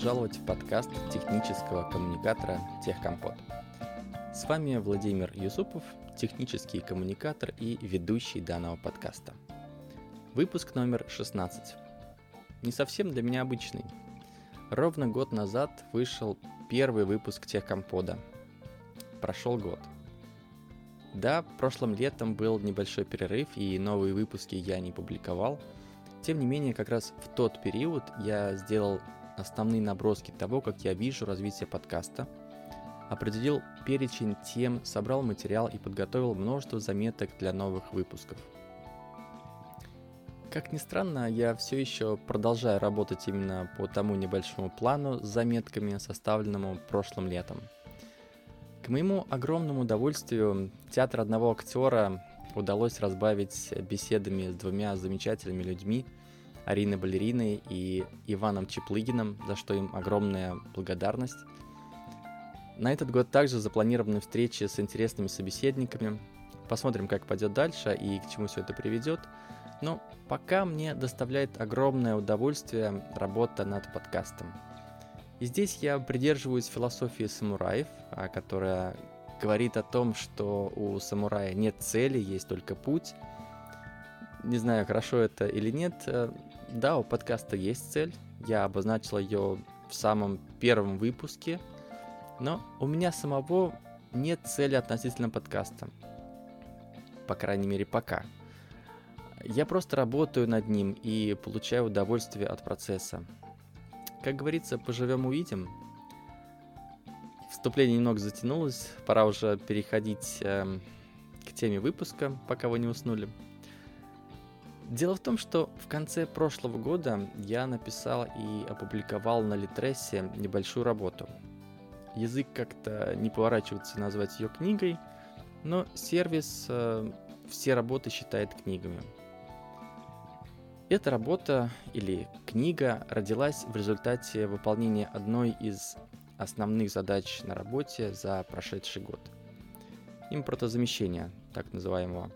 Пожаловать в подкаст технического коммуникатора Техкомпот. С вами Владимир Юсупов, технический коммуникатор и ведущий данного подкаста. Выпуск номер 16. Не совсем для меня обычный. Ровно год назад вышел первый выпуск Техкомпода. Прошел год. Да, прошлым летом был небольшой перерыв и новые выпуски я не публиковал. Тем не менее, как раз в тот период я сделал основные наброски того, как я вижу развитие подкаста, определил перечень тем, собрал материал и подготовил множество заметок для новых выпусков. Как ни странно, я все еще продолжаю работать именно по тому небольшому плану с заметками, составленному прошлым летом. К моему огромному удовольствию театр одного актера удалось разбавить беседами с двумя замечательными людьми – Ариной Балериной и Иваном Чеплыгиным, за что им огромная благодарность. На этот год также запланированы встречи с интересными собеседниками. Посмотрим, как пойдет дальше и к чему все это приведет. Но пока мне доставляет огромное удовольствие работа над подкастом. И здесь я придерживаюсь философии самураев, а, которая говорит о том, что у самурая нет цели, есть только путь. Не знаю, хорошо это или нет, э, да, у подкаста есть цель. Я обозначил ее в самом первом выпуске. Но у меня самого нет цели относительно подкаста. По крайней мере, пока. Я просто работаю над ним и получаю удовольствие от процесса. Как говорится, поживем увидим. Вступление немного затянулось, пора уже переходить э, к теме выпуска, пока вы не уснули. Дело в том, что в конце прошлого года я написал и опубликовал на Литресе небольшую работу. Язык как-то не поворачивается назвать ее книгой, но сервис э, все работы считает книгами. Эта работа или книга родилась в результате выполнения одной из основных задач на работе за прошедший год. Импортозамещения, так называемого.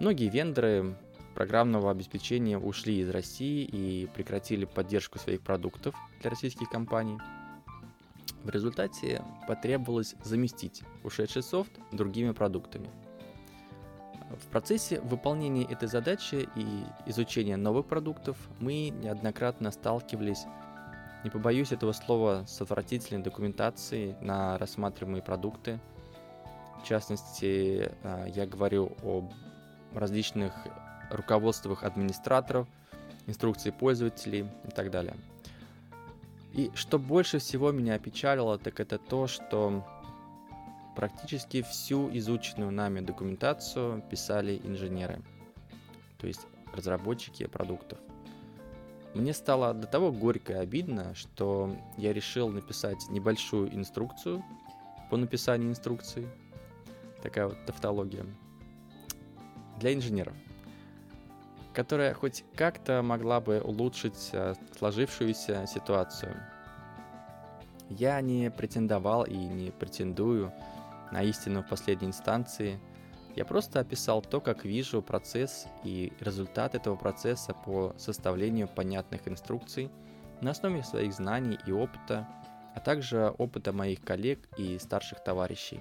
Многие вендоры программного обеспечения ушли из России и прекратили поддержку своих продуктов для российских компаний. В результате потребовалось заместить ушедший софт другими продуктами. В процессе выполнения этой задачи и изучения новых продуктов мы неоднократно сталкивались, не побоюсь этого слова, с отвратительной документацией на рассматриваемые продукты. В частности, э, я говорю об различных руководствах администраторов, инструкции пользователей и так далее. И что больше всего меня опечалило, так это то, что практически всю изученную нами документацию писали инженеры, то есть разработчики продуктов. Мне стало до того горько и обидно, что я решил написать небольшую инструкцию по написанию инструкции, такая вот тавтология, для инженеров которая хоть как-то могла бы улучшить э, сложившуюся ситуацию. Я не претендовал и не претендую на истину в последней инстанции. Я просто описал то, как вижу процесс и результат этого процесса по составлению понятных инструкций на основе своих знаний и опыта, а также опыта моих коллег и старших товарищей.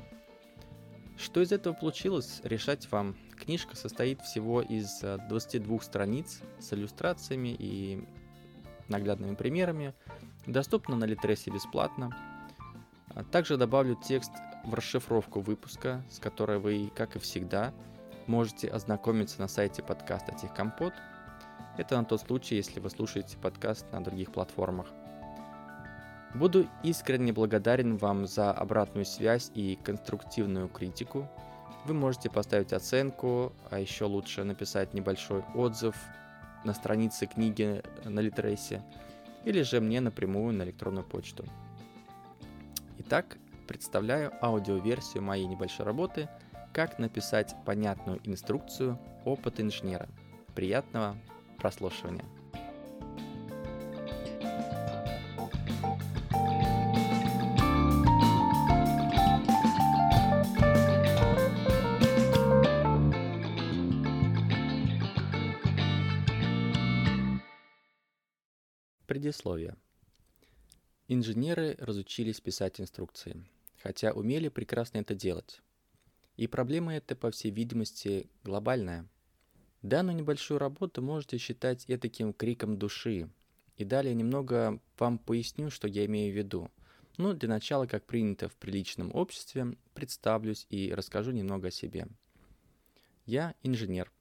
Что из этого получилось, решать вам. Книжка состоит всего из 22 э, страниц с иллюстрациями и наглядными примерами. Доступна на Литресе бесплатно. А также добавлю текст в расшифровку выпуска, с которой вы, как и всегда, можете ознакомиться на сайте подкаста Техкомпот. Это на тот случай, если вы слушаете подкаст на других платформах. Буду искренне благодарен вам за обратную связь и конструктивную критику. Вы можете поставить оценку, а еще лучше написать небольшой отзыв на странице книги на Литресе или же мне напрямую на электронную почту. Итак, представляю аудиоверсию моей небольшой работы «Как написать понятную инструкцию опыт инженера». Приятного прослушивания! Предисловие. Инженеры разучились писать инструкции, хотя умели прекрасно это делать. И проблема эта, по всей видимости, глобальная. Данную небольшую работу можете считать этаким криком души. И далее немного вам поясню, что я имею в виду. Но для начала, как принято в приличном обществе, представлюсь и расскажу немного о себе. Я инженер.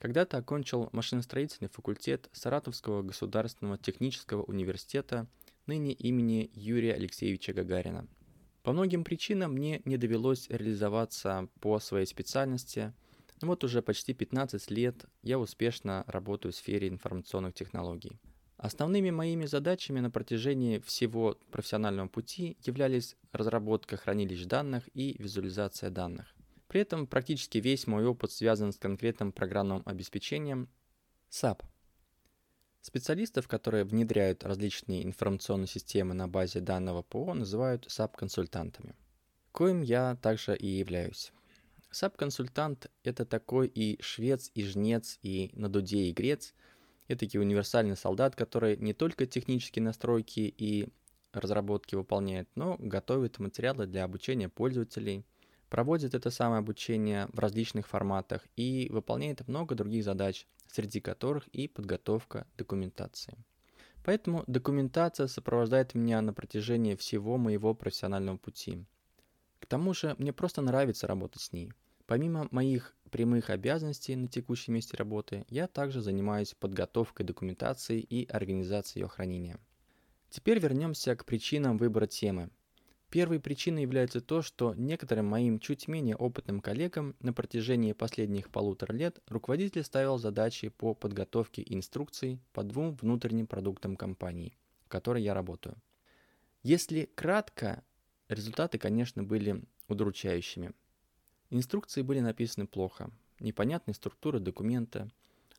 Когда-то окончил машиностроительный факультет Саратовского государственного технического университета, ныне имени Юрия Алексеевича Гагарина – по многим причинам мне не довелось реализоваться по своей специальности, но вот уже почти 15 лет я успешно работаю в сфере информационных технологий. Основными моими задачами на протяжении всего профессионального пути являлись разработка хранилищ данных и визуализация данных. При этом практически весь мой опыт связан с конкретным программным обеспечением SAP Специалистов, которые внедряют различные информационные системы на базе данного ПО, называют SAP-консультантами. Коим я также и являюсь. SAP-консультант – это такой и швец, и жнец, и на дуде и грец. Это такой универсальный солдат, который не только технические настройки и разработки выполняет, но готовит материалы для обучения пользователей, проводит это самое обучение в различных форматах и выполняет много других задач, среди которых и подготовка документации. Поэтому документация сопровождает меня на протяжении всего моего профессионального пути. К тому же мне просто нравится работать с ней. Помимо моих прямых обязанностей на текущем месте работы, я также занимаюсь подготовкой документации и организацией ее хранения. Теперь вернемся к причинам выбора темы – Первой причиной является то, что некоторым моим чуть менее опытным коллегам на протяжении последних полутора лет руководитель ставил задачи по подготовке инструкций по двум внутренним продуктам компании, в которой я работаю. Если кратко, результаты, конечно, были удручающими. Инструкции были написаны плохо, непонятной структуры документа,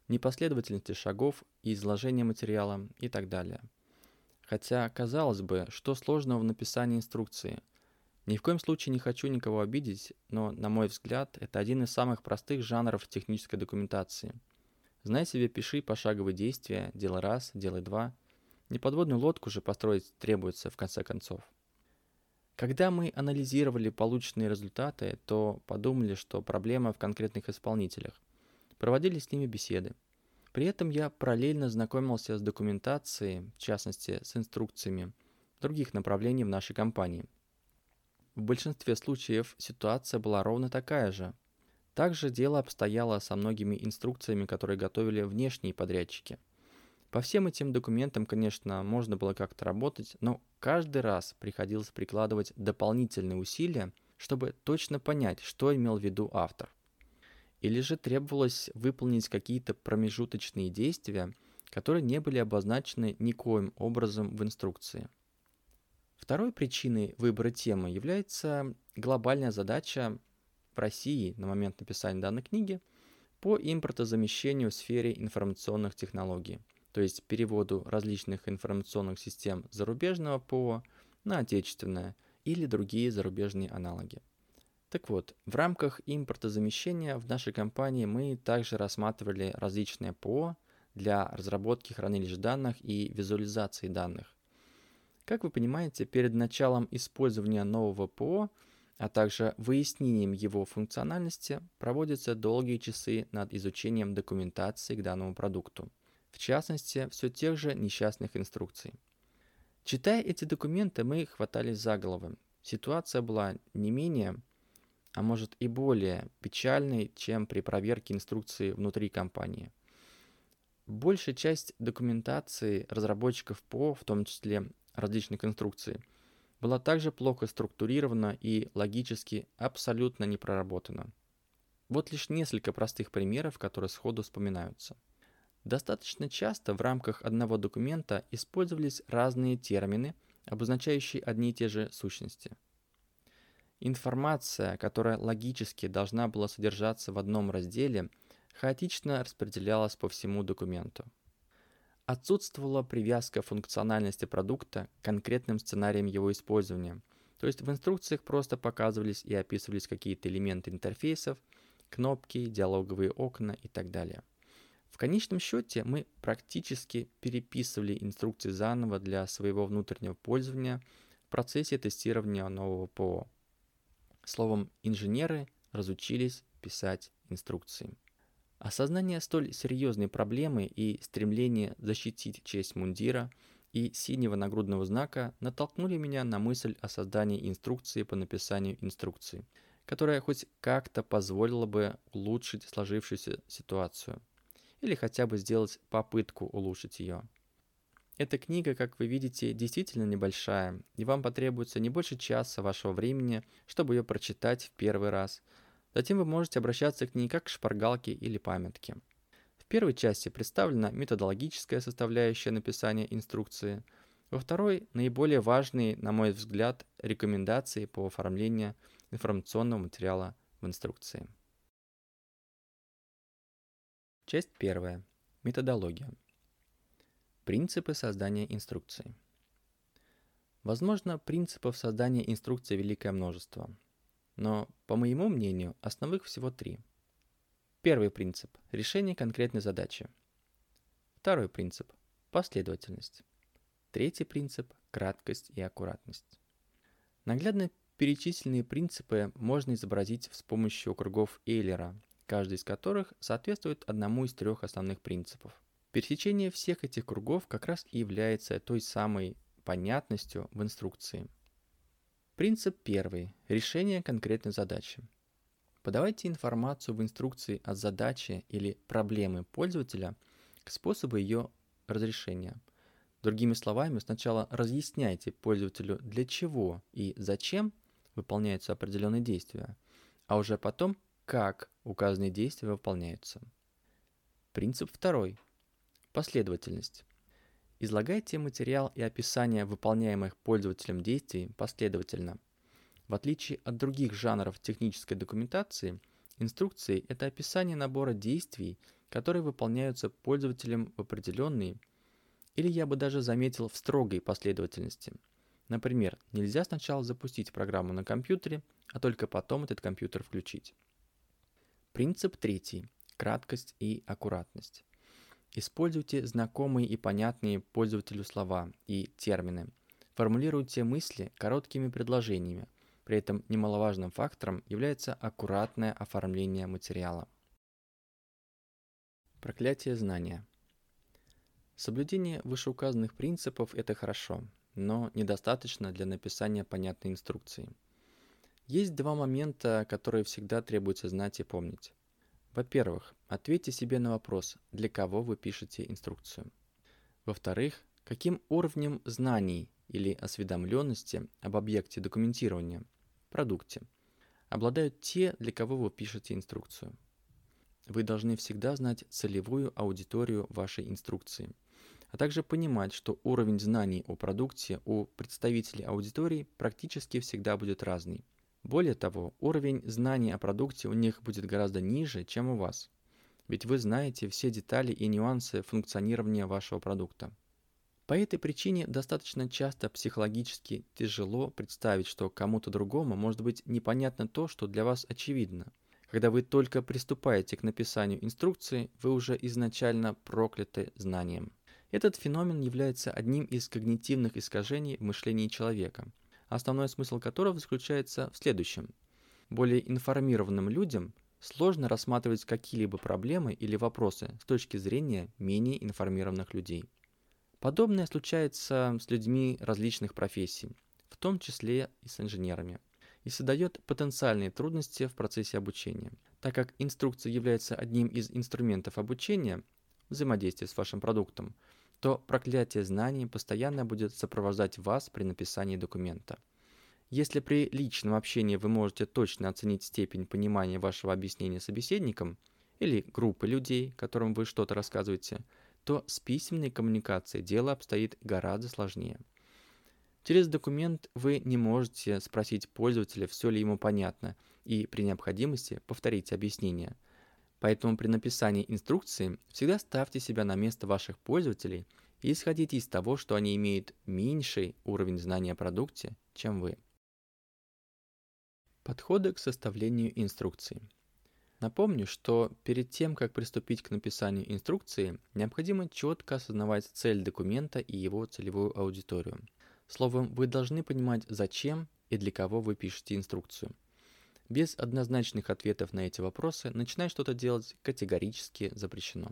непоследовательности шагов и изложения материала и так далее – Хотя, казалось бы, что сложного в написании инструкции? Ни в коем случае не хочу никого обидеть, но, на мой взгляд, это один из самых простых жанров технической документации. Знай себе, пиши пошаговые действия, делай раз, делай два. Неподводную лодку же построить требуется в конце концов. Когда мы анализировали полученные результаты, то подумали, что проблема в конкретных исполнителях. Проводили с ними беседы. При этом я параллельно знакомился с документацией, в частности с инструкциями других направлений в нашей компании. В большинстве случаев ситуация была ровно такая же. Также дело обстояло со многими инструкциями, которые готовили внешние подрядчики. По всем этим документам, конечно, можно было как-то работать, но каждый раз приходилось прикладывать дополнительные усилия, чтобы точно понять, что имел в виду автор – или же требовалось выполнить какие-то промежуточные действия, которые не были обозначены никоим образом в инструкции. Второй причиной выбора темы является глобальная задача в России на момент написания данной книги по импортозамещению в сфере информационных технологий, то есть переводу различных информационных систем зарубежного ПО на отечественное или другие зарубежные аналоги. Так вот, в рамках импортозамещения в нашей компании мы также рассматривали различные ПО для разработки хранилищ данных и визуализации данных. Как вы понимаете, перед началом использования нового ПО, а также выяснением его функциональности, проводятся долгие часы над изучением документации к данному продукту. В частности, все тех же несчастных инструкций. Читая эти документы, мы хватались за головы. Ситуация была не менее а может и более печальной, чем при проверке инструкции внутри компании. Большая часть документации разработчиков ПО, в том числе различных инструкций, была также плохо структурирована и логически абсолютно не проработана. Вот лишь несколько простых примеров, которые сходу вспоминаются. Достаточно часто в рамках одного документа использовались разные термины, обозначающие одни и те же сущности – Информация, которая логически должна была содержаться в одном разделе, хаотично распределялась по всему документу. Отсутствовала привязка функциональности продукта к конкретным сценариям его использования, то есть в инструкциях просто показывались и описывались какие-то элементы интерфейсов, кнопки, диалоговые окна и так далее. В конечном счете мы практически переписывали инструкции заново для своего внутреннего пользования в процессе тестирования нового ПО. Словом, инженеры разучились писать инструкции. Осознание столь серьезной проблемы и стремление защитить честь мундира и синего нагрудного знака натолкнули меня на мысль о создании инструкции по написанию инструкции, которая хоть как-то позволила бы улучшить сложившуюся ситуацию или хотя бы сделать попытку улучшить ее. Эта книга, как вы видите, действительно небольшая, и вам потребуется не больше часа вашего времени, чтобы ее прочитать в первый раз – Затем вы можете обращаться к ней как к шпаргалке или памятке. В первой части представлена методологическая составляющая написания инструкции. Во второй – наиболее важные, на мой взгляд, рекомендации по оформлению информационного материала в инструкции. Часть первая. Методология. Принципы создания инструкции. Возможно, принципов создания инструкции великое множество – но, по моему мнению, основных всего три. Первый принцип – решение конкретной задачи. Второй принцип – последовательность. Третий принцип – краткость и аккуратность. Наглядно перечисленные принципы можно изобразить с помощью кругов Эйлера, каждый из которых соответствует одному из трех основных принципов. Пересечение всех этих кругов как раз и является той самой понятностью в инструкции – Принцип первый. Решение конкретной задачи. Подавайте информацию в инструкции от задачи или проблемы пользователя к способу ее разрешения. Другими словами, сначала разъясняйте пользователю, для чего и зачем выполняются определенные действия, а уже потом, как указанные действия выполняются. Принцип второй. Последовательность. Излагайте материал и описание выполняемых пользователем действий последовательно. В отличие от других жанров технической документации, инструкции – это описание набора действий, которые выполняются пользователем в определенной, или я бы даже заметил в строгой последовательности. Например, нельзя сначала запустить программу на компьютере, а только потом этот компьютер включить. Принцип третий – краткость и аккуратность. Используйте знакомые и понятные пользователю слова и термины. Формулируйте мысли короткими предложениями. При этом немаловажным фактором является аккуратное оформление материала. Проклятие знания. Соблюдение вышеуказанных принципов – это хорошо, но недостаточно для написания понятной инструкции. Есть два момента, которые всегда требуется знать и помнить. Во-первых, ответьте себе на вопрос, для кого вы пишете инструкцию. Во-вторых, каким уровнем знаний или осведомленности об объекте документирования, продукте, обладают те, для кого вы пишете инструкцию. Вы должны всегда знать целевую аудиторию вашей инструкции, а также понимать, что уровень знаний о продукте у представителей аудитории практически всегда будет разный. Более того, уровень знаний о продукте у них будет гораздо ниже, чем у вас. Ведь вы знаете все детали и нюансы функционирования вашего продукта. По этой причине достаточно часто психологически тяжело представить, что кому-то другому может быть непонятно то, что для вас очевидно. Когда вы только приступаете к написанию инструкции, вы уже изначально прокляты знанием. Этот феномен является одним из когнитивных искажений в мышлении человека – основной смысл которого заключается в следующем. Более информированным людям сложно рассматривать какие-либо проблемы или вопросы с точки зрения менее информированных людей. Подобное случается с людьми различных профессий, в том числе и с инженерами, и создает потенциальные трудности в процессе обучения. Так как инструкция является одним из инструментов обучения, взаимодействия с вашим продуктом, то проклятие знаний постоянно будет сопровождать вас при написании документа. Если при личном общении вы можете точно оценить степень понимания вашего объяснения собеседникам или группы людей, которым вы что-то рассказываете, то с письменной коммуникацией дело обстоит гораздо сложнее. Через документ вы не можете спросить пользователя, все ли ему понятно, и при необходимости повторить объяснение – Поэтому при написании инструкции всегда ставьте себя на место ваших пользователей и исходите из того, что они имеют меньший уровень знания о продукте, чем вы. Подходы к составлению инструкции. Напомню, что перед тем, как приступить к написанию инструкции, необходимо четко осознавать цель документа и его целевую аудиторию. Словом, вы должны понимать, зачем и для кого вы пишете инструкцию. Без однозначных ответов на эти вопросы начинать что-то делать категорически запрещено.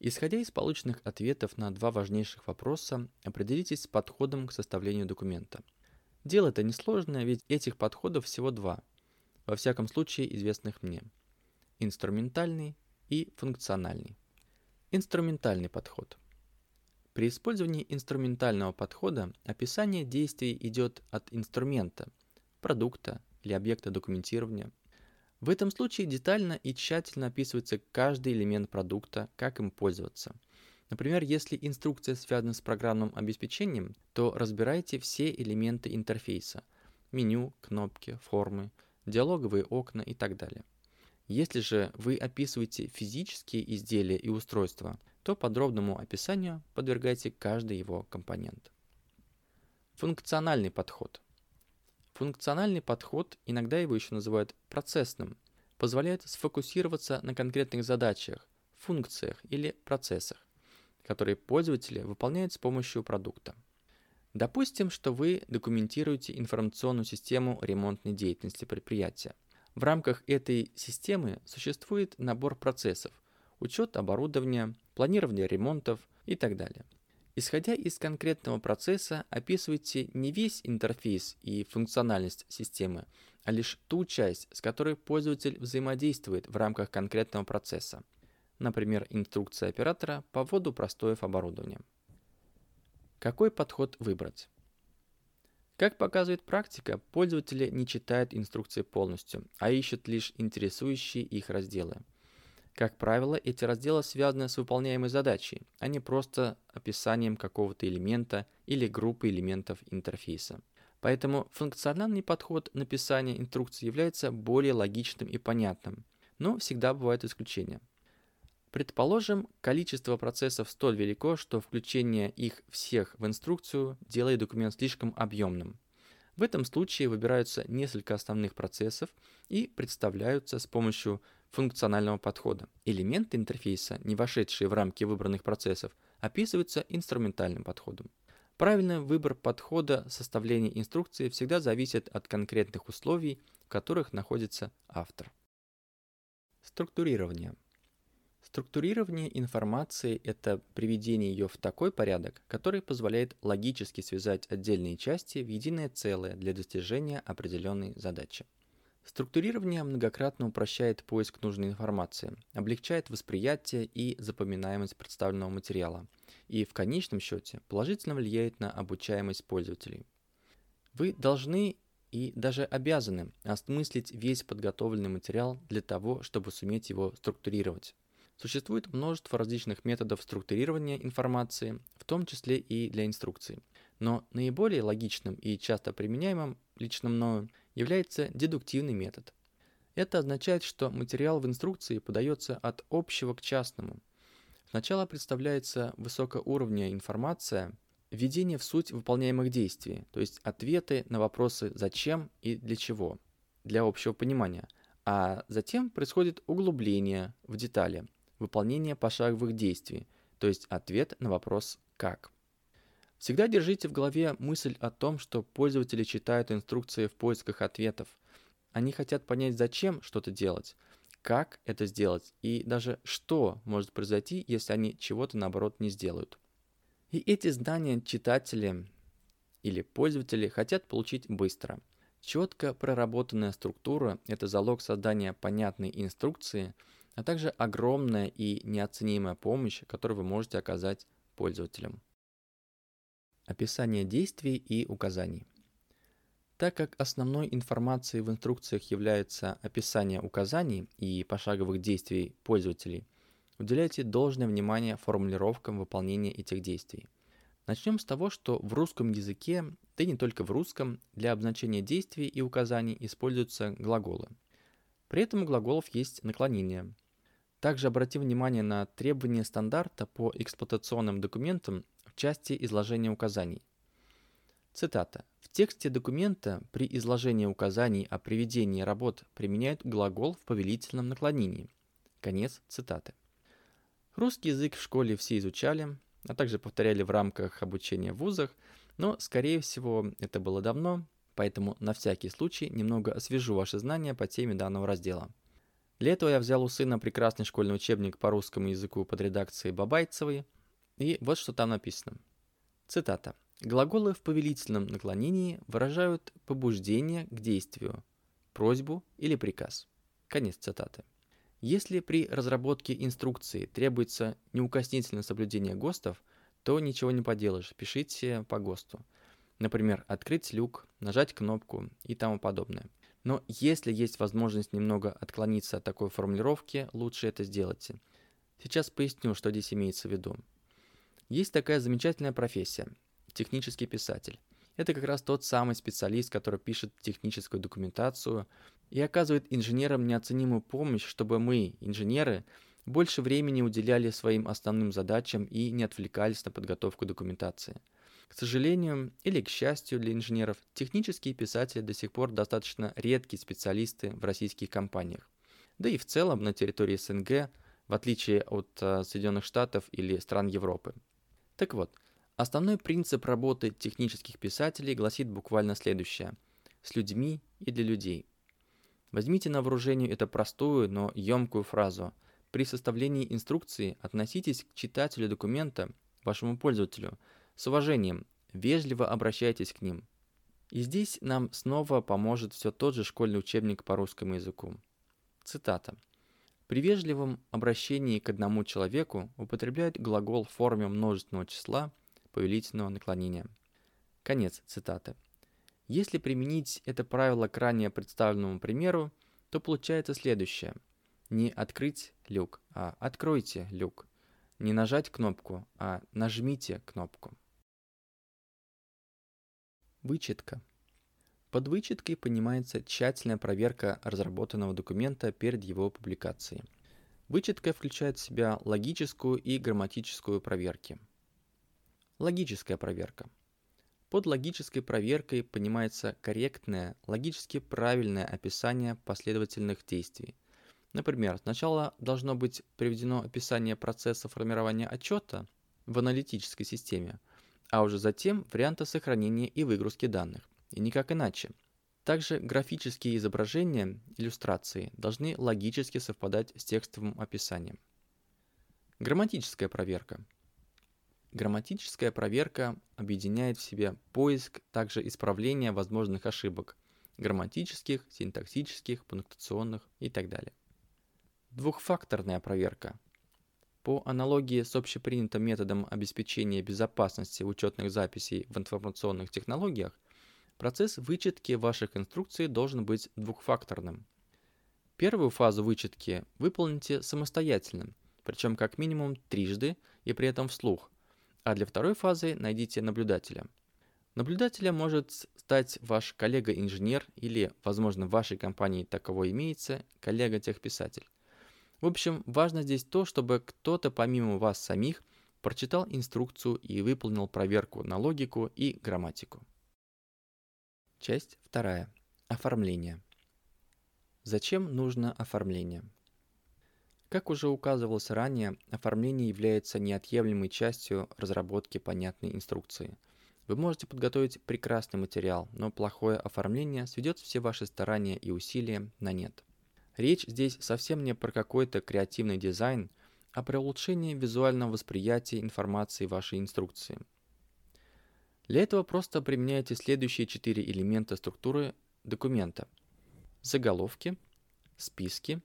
Исходя из полученных ответов на два важнейших вопроса, определитесь с подходом к составлению документа. Дело это несложное, ведь этих подходов всего два, во всяком случае известных мне – инструментальный и функциональный. Инструментальный подход. При использовании инструментального подхода описание действий идет от инструмента, продукта или объекта документирования. В этом случае детально и тщательно описывается каждый элемент продукта, как им пользоваться. Например, если инструкция связана с программным обеспечением, то разбирайте все элементы интерфейса – меню, кнопки, формы, диалоговые окна и так далее. Если же вы описываете физические изделия и устройства, то подробному описанию подвергайте каждый его компонент. Функциональный подход. Функциональный подход, иногда его еще называют процессным, позволяет сфокусироваться на конкретных задачах, функциях или процессах, которые пользователи выполняют с помощью продукта. Допустим, что вы документируете информационную систему ремонтной деятельности предприятия. В рамках этой системы существует набор процессов, учет оборудования, планирование ремонтов и так далее. Исходя из конкретного процесса, описывайте не весь интерфейс и функциональность системы, а лишь ту часть, с которой пользователь взаимодействует в рамках конкретного процесса. Например, инструкция оператора по вводу простоев оборудования. Какой подход выбрать? Как показывает практика, пользователи не читают инструкции полностью, а ищут лишь интересующие их разделы. Как правило, эти разделы связаны с выполняемой задачей, а не просто описанием какого-то элемента или группы элементов интерфейса. Поэтому функциональный подход написания инструкции является более логичным и понятным, но всегда бывают исключения. Предположим, количество процессов столь велико, что включение их всех в инструкцию делает документ слишком объемным. В этом случае выбираются несколько основных процессов и представляются с помощью функционального подхода. Элементы интерфейса, не вошедшие в рамки выбранных процессов, описываются инструментальным подходом. Правильный выбор подхода составления инструкции всегда зависит от конкретных условий, в которых находится автор. Структурирование – Структурирование информации – это приведение ее в такой порядок, который позволяет логически связать отдельные части в единое целое для достижения определенной задачи. Структурирование многократно упрощает поиск нужной информации, облегчает восприятие и запоминаемость представленного материала и в конечном счете положительно влияет на обучаемость пользователей. Вы должны и даже обязаны осмыслить весь подготовленный материал для того, чтобы суметь его структурировать. Существует множество различных методов структурирования информации, в том числе и для инструкций. Но наиболее логичным и часто применяемым лично мною является дедуктивный метод. Это означает, что материал в инструкции подается от общего к частному. Сначала представляется высокоуровневая информация, введение в суть выполняемых действий, то есть ответы на вопросы «зачем» и «для чего» для общего понимания, а затем происходит углубление в детали, выполнение пошаговых действий, то есть ответ на вопрос «как?». Всегда держите в голове мысль о том, что пользователи читают инструкции в поисках ответов. Они хотят понять, зачем что-то делать, как это сделать и даже что может произойти, если они чего-то наоборот не сделают. И эти знания читатели или пользователи хотят получить быстро. Четко проработанная структура – это залог создания понятной инструкции – а также огромная и неоценимая помощь, которую вы можете оказать пользователям. Описание действий и указаний. Так как основной информацией в инструкциях является описание указаний и пошаговых действий пользователей, уделяйте должное внимание формулировкам выполнения этих действий. Начнем с того, что в русском языке, да и не только в русском, для обозначения действий и указаний используются глаголы. При этом у глаголов есть наклонение, также обратим внимание на требования стандарта по эксплуатационным документам части изложения указаний. Цитата. В тексте документа при изложении указаний о приведении работ применяют глагол в повелительном наклонении. Конец цитаты. Русский язык в школе все изучали, а также повторяли в рамках обучения в вузах, но, скорее всего, это было давно, поэтому на всякий случай немного освежу ваши знания по теме данного раздела. Для этого я взял у сына прекрасный школьный учебник по русскому языку под редакцией Бабайцевой, и вот что там написано. Цитата. Глаголы в повелительном наклонении выражают побуждение к действию, просьбу или приказ. Конец цитаты. Если при разработке инструкции требуется неукоснительное соблюдение ГОСТов, то ничего не поделаешь, пишите по ГОСТу. Например, открыть люк, нажать кнопку и тому подобное. Но если есть возможность немного отклониться от такой формулировки, лучше это сделайте. Сейчас поясню, что здесь имеется в виду. Есть такая замечательная профессия – технический писатель. Это как раз тот самый специалист, который пишет техническую документацию и оказывает инженерам неоценимую помощь, чтобы мы, инженеры, больше времени уделяли своим основным задачам и не отвлекались на подготовку документации. К сожалению или к счастью для инженеров, технические писатели до сих пор достаточно редкие специалисты в российских компаниях. Да и в целом на территории СНГ, в отличие от э, Соединенных Штатов или стран Европы. Так вот, Основной принцип работы технических писателей гласит буквально следующее. С людьми и для людей. Возьмите на вооружение эту простую, но емкую фразу. При составлении инструкции относитесь к читателю документа, вашему пользователю, с уважением, вежливо обращайтесь к ним. И здесь нам снова поможет все тот же школьный учебник по русскому языку. Цитата. При вежливом обращении к одному человеку употребляют глагол в форме множественного числа – повелительного наклонения. Конец цитаты. Если применить это правило к ранее представленному примеру, то получается следующее. Не открыть люк, а откройте люк. Не нажать кнопку, а нажмите кнопку. Вычетка. Под вычеткой понимается тщательная проверка разработанного документа перед его публикацией. Вычетка включает в себя логическую и грамматическую проверки – Логическая проверка. Под логической проверкой понимается корректное, логически правильное описание последовательных действий. Например, сначала должно быть приведено описание процесса формирования отчета в аналитической системе, а уже затем варианты сохранения и выгрузки данных, и никак иначе. Также графические изображения, иллюстрации должны логически совпадать с текстовым описанием. Грамматическая проверка – Грамматическая проверка объединяет в себе поиск, также исправление возможных ошибок – грамматических, синтаксических, пунктуационных и так далее. Двухфакторная проверка. По аналогии с общепринятым методом обеспечения безопасности учетных записей в информационных технологиях, процесс вычетки ваших инструкций должен быть двухфакторным. Первую фазу вычетки выполните самостоятельно, причем как минимум трижды и при этом вслух, а для второй фазы найдите наблюдателя. Наблюдателем может стать ваш коллега-инженер или, возможно, в вашей компании таково имеется, коллега-техписатель. В общем, важно здесь то, чтобы кто-то помимо вас самих прочитал инструкцию и выполнил проверку на логику и грамматику. Часть вторая. Оформление. Зачем нужно оформление? Как уже указывалось ранее, оформление является неотъемлемой частью разработки понятной инструкции. Вы можете подготовить прекрасный материал, но плохое оформление сведет все ваши старания и усилия на нет. Речь здесь совсем не про какой-то креативный дизайн, а про улучшение визуального восприятия информации вашей инструкции. Для этого просто применяйте следующие четыре элемента структуры документа. Заголовки, списки,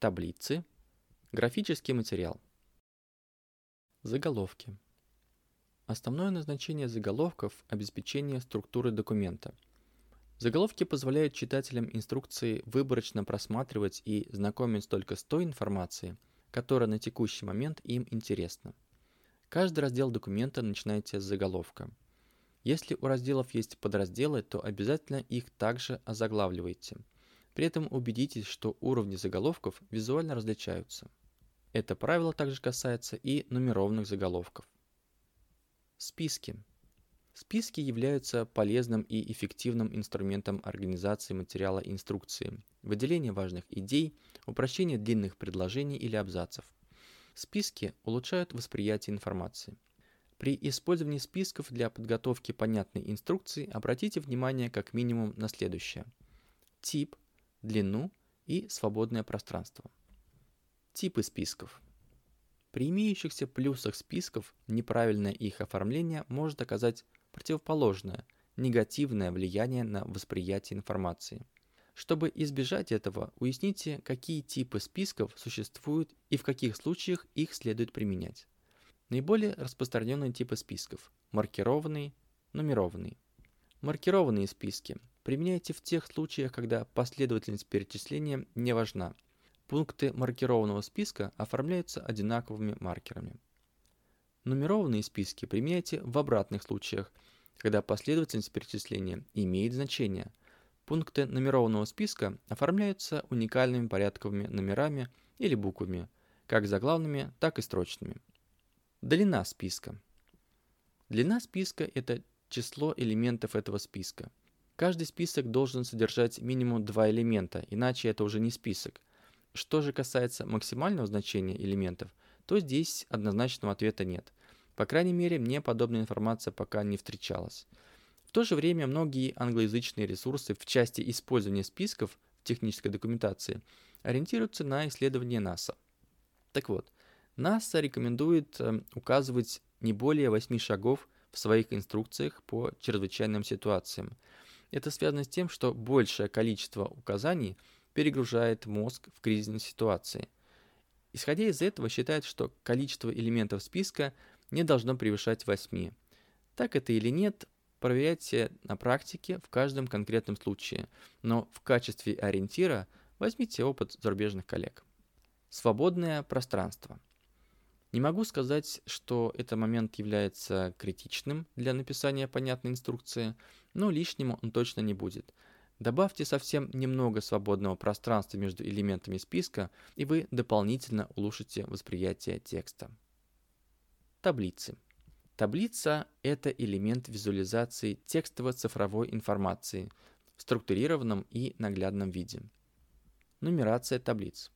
таблицы, графический материал. Заголовки. Основное назначение заголовков – обеспечение структуры документа. Заголовки позволяют читателям инструкции выборочно просматривать и знакомить только с той информацией, которая на текущий момент им интересна. Каждый раздел документа начинайте с заголовка. Если у разделов есть подразделы, то обязательно их также озаглавливайте – при этом убедитесь, что уровни заголовков визуально различаются. Это правило также касается и нумерованных заголовков. Списки. Списки являются полезным и эффективным инструментом организации материала инструкции, выделения важных идей, упрощения длинных предложений или абзацев. Списки улучшают восприятие информации. При использовании списков для подготовки понятной инструкции обратите внимание как минимум на следующее. Тип, длину и свободное пространство. Типы списков. При имеющихся плюсах списков неправильное их оформление может оказать противоположное, негативное влияние на восприятие информации. Чтобы избежать этого, уясните, какие типы списков существуют и в каких случаях их следует применять. Наиболее распространенные типы списков – маркированные, нумерованные. Маркированные списки применяйте в тех случаях, когда последовательность перечисления не важна. Пункты маркированного списка оформляются одинаковыми маркерами. Нумерованные списки применяйте в обратных случаях, когда последовательность перечисления имеет значение. Пункты нумерованного списка оформляются уникальными порядковыми номерами или буквами, как заглавными, так и строчными. Длина списка. Длина списка – это число элементов этого списка. Каждый список должен содержать минимум два элемента, иначе это уже не список. Что же касается максимального значения элементов, то здесь однозначного ответа нет. По крайней мере, мне подобная информация пока не встречалась. В то же время многие англоязычные ресурсы в части использования списков в технической документации ориентируются на исследования НАСА. Так вот, НАСА рекомендует э, указывать не более 8 шагов в своих инструкциях по чрезвычайным ситуациям. Это связано с тем, что большее количество указаний перегружает мозг в кризисной ситуации – Исходя из этого, считает, что количество элементов списка не должно превышать 8. Так это или нет, проверяйте на практике в каждом конкретном случае, но в качестве ориентира возьмите опыт зарубежных коллег. Свободное пространство. Не могу сказать, что этот момент является критичным для написания понятной инструкции, но лишним он точно не будет – Добавьте совсем немного свободного пространства между элементами списка, и вы дополнительно улучшите восприятие текста. Таблицы. Таблица – это элемент визуализации текстово-цифровой информации в структурированном и наглядном виде. Нумерация таблиц.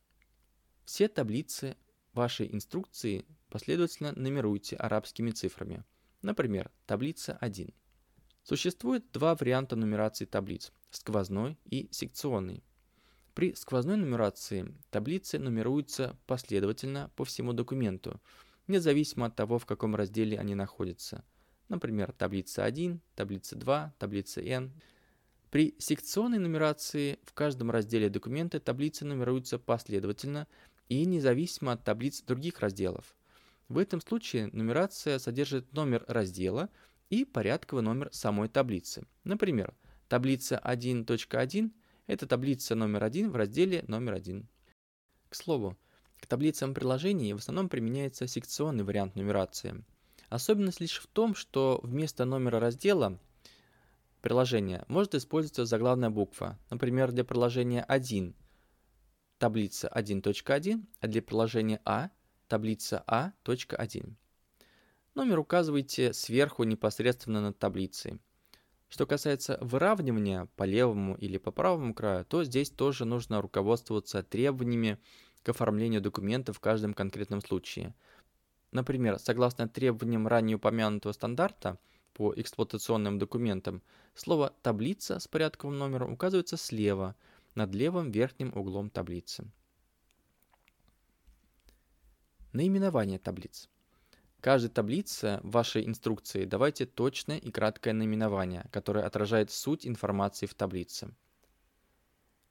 Все таблицы вашей инструкции последовательно нумеруйте арабскими цифрами. Например, таблица 1. Существует два варианта нумерации таблиц – сквозной и секционный. При сквозной нумерации таблицы нумеруются последовательно по всему документу, независимо от того, в каком разделе они находятся. Например, таблица 1, таблица 2, таблица N. При секционной нумерации в каждом разделе документа таблицы нумеруются последовательно и независимо от таблиц других разделов. В этом случае нумерация содержит номер раздела – и порядковый номер самой таблицы. Например, таблица 1.1 – это таблица номер 1 в разделе номер 1. К слову, к таблицам приложений в основном применяется секционный вариант нумерации. Особенность лишь в том, что вместо номера раздела приложения может использоваться заглавная буква. Например, для приложения 1 – таблица 1.1, а для приложения А – таблица А.1. Номер указывайте сверху непосредственно над таблицей. Что касается выравнивания по левому или по правому краю, то здесь тоже нужно руководствоваться требованиями к оформлению документа в каждом конкретном случае. Например, согласно требованиям ранее упомянутого стандарта по эксплуатационным документам, слово «таблица» с порядковым номером указывается слева, над левым верхним углом таблицы. Наименование таблиц. Каждой таблице в вашей инструкции давайте точное и краткое наименование, которое отражает суть информации в таблице.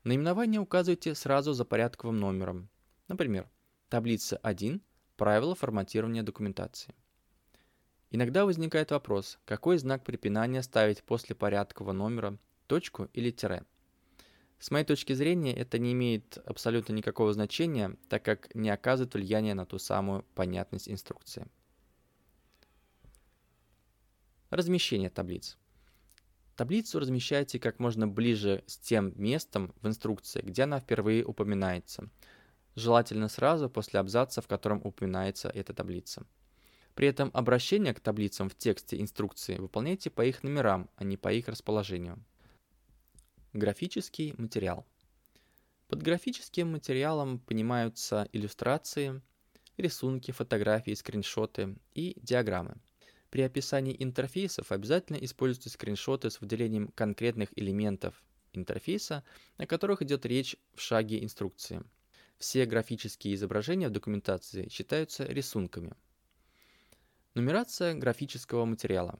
Наименование указывайте сразу за порядковым номером. Например, таблица 1 «Правила форматирования документации». Иногда возникает вопрос, какой знак препинания ставить после порядкового номера, точку или тире. С моей точки зрения, это не имеет абсолютно никакого значения, так как не оказывает влияния на ту самую понятность инструкции. Размещение таблиц. Таблицу размещайте как можно ближе с тем местом в инструкции, где она впервые упоминается. Желательно сразу после абзаца, в котором упоминается эта таблица. При этом обращение к таблицам в тексте инструкции выполняйте по их номерам, а не по их расположению. Графический материал. Под графическим материалом понимаются иллюстрации, рисунки, фотографии, скриншоты и диаграммы. При описании интерфейсов обязательно используйте скриншоты с выделением конкретных элементов интерфейса, о которых идет речь в шаге инструкции. Все графические изображения в документации считаются рисунками. Нумерация графического материала.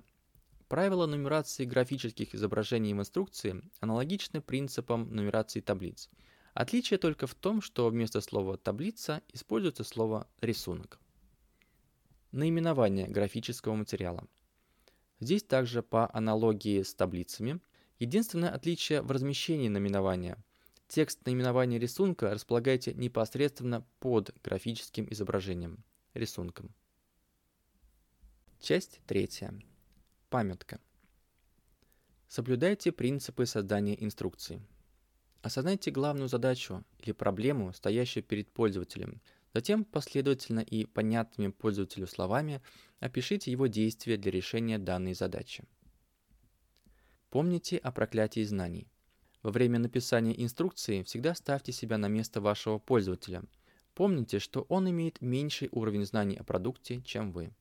Правила нумерации графических изображений в инструкции аналогичны принципам нумерации таблиц. Отличие только в том, что вместо слова «таблица» используется слово «рисунок». Наименование графического материала. Здесь также по аналогии с таблицами. Единственное отличие в размещении наименования. Текст наименования рисунка располагайте непосредственно под графическим изображением, рисунком. Часть третья. Памятка. Соблюдайте принципы создания инструкции. Осознайте главную задачу или проблему, стоящую перед пользователем. Затем последовательно и понятными пользователю словами опишите его действия для решения данной задачи. Помните о проклятии знаний. Во время написания инструкции всегда ставьте себя на место вашего пользователя. Помните, что он имеет меньший уровень знаний о продукте, чем вы.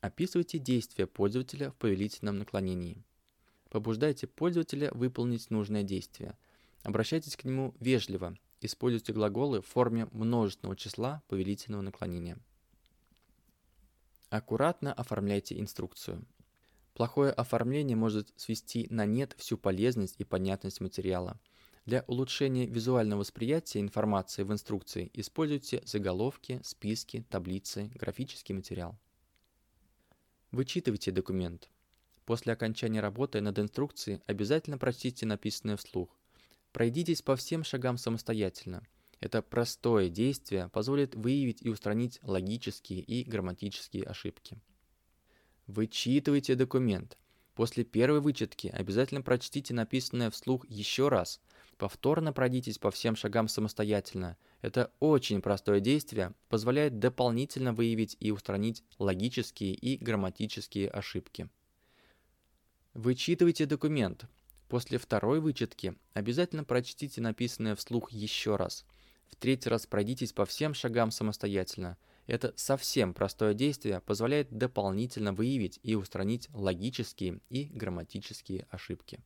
Описывайте действия пользователя в повелительном наклонении. Побуждайте пользователя выполнить нужное действие. Обращайтесь к нему вежливо. Используйте глаголы в форме множественного числа повелительного наклонения. Аккуратно оформляйте инструкцию. Плохое оформление может свести на нет всю полезность и понятность материала. Для улучшения визуального восприятия информации в инструкции используйте заголовки, списки, таблицы, графический материал. Вычитывайте документ. После окончания работы над инструкцией обязательно прочтите написанное вслух. Пройдитесь по всем шагам самостоятельно. Это простое действие позволит выявить и устранить логические и грамматические ошибки. Вычитывайте документ. После первой вычетки обязательно прочтите написанное вслух еще раз – Повторно пройдитесь по всем шагам самостоятельно. Это очень простое действие, позволяет дополнительно выявить и устранить логические и грамматические ошибки. Вычитывайте документ. После второй вычетки обязательно прочтите написанное вслух еще раз. В третий раз пройдитесь по всем шагам самостоятельно. Это совсем простое действие позволяет дополнительно выявить и устранить логические и грамматические ошибки.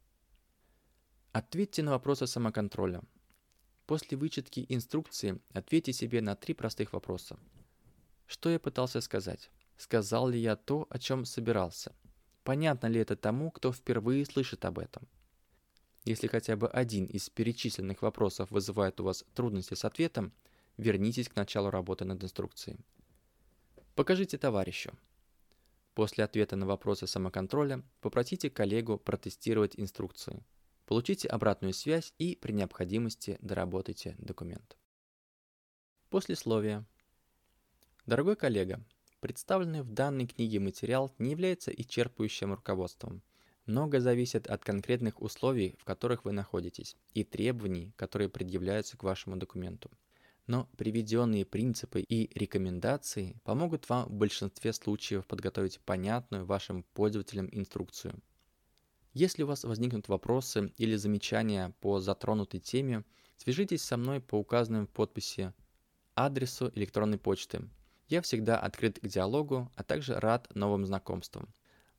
Ответьте на вопросы самоконтроля. После вычетки инструкции ответьте себе на три простых вопроса. Что я пытался сказать? Сказал ли я то, о чем собирался? Понятно ли это тому, кто впервые слышит об этом? Если хотя бы один из перечисленных вопросов вызывает у вас трудности с ответом, вернитесь к началу работы над инструкцией. Покажите товарищу. После ответа на вопросы самоконтроля попросите коллегу протестировать инструкцию – Получите обратную связь и при необходимости доработайте документ. Послесловие. Дорогой коллега, представленный в данной книге материал не является исчерпывающим руководством. Много зависит от конкретных условий, в которых вы находитесь, и требований, которые предъявляются к вашему документу. Но приведенные принципы и рекомендации помогут вам в большинстве случаев подготовить понятную вашим пользователям инструкцию – если у вас возникнут вопросы или замечания по затронутой теме, свяжитесь со мной по указанным в подписи адресу электронной почты. Я всегда открыт к диалогу, а также рад новым знакомствам.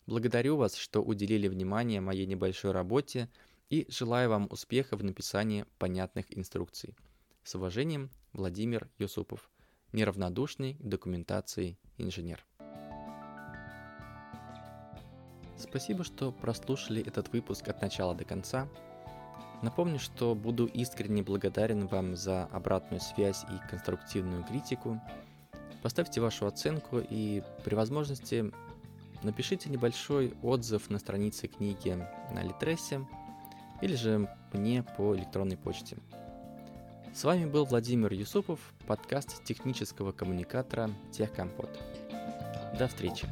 Благодарю вас, что уделили внимание моей небольшой работе и желаю вам успеха в написании понятных инструкций. С уважением, Владимир Юсупов, неравнодушный к документации инженер. Спасибо, что прослушали этот выпуск от начала до конца. Напомню, что буду искренне благодарен вам за обратную связь и конструктивную критику. Поставьте вашу оценку и при возможности напишите небольшой отзыв на странице книги на Литресе или же мне по электронной почте. С вами был Владимир Юсупов, подкаст технического коммуникатора Техкомпот. До встречи!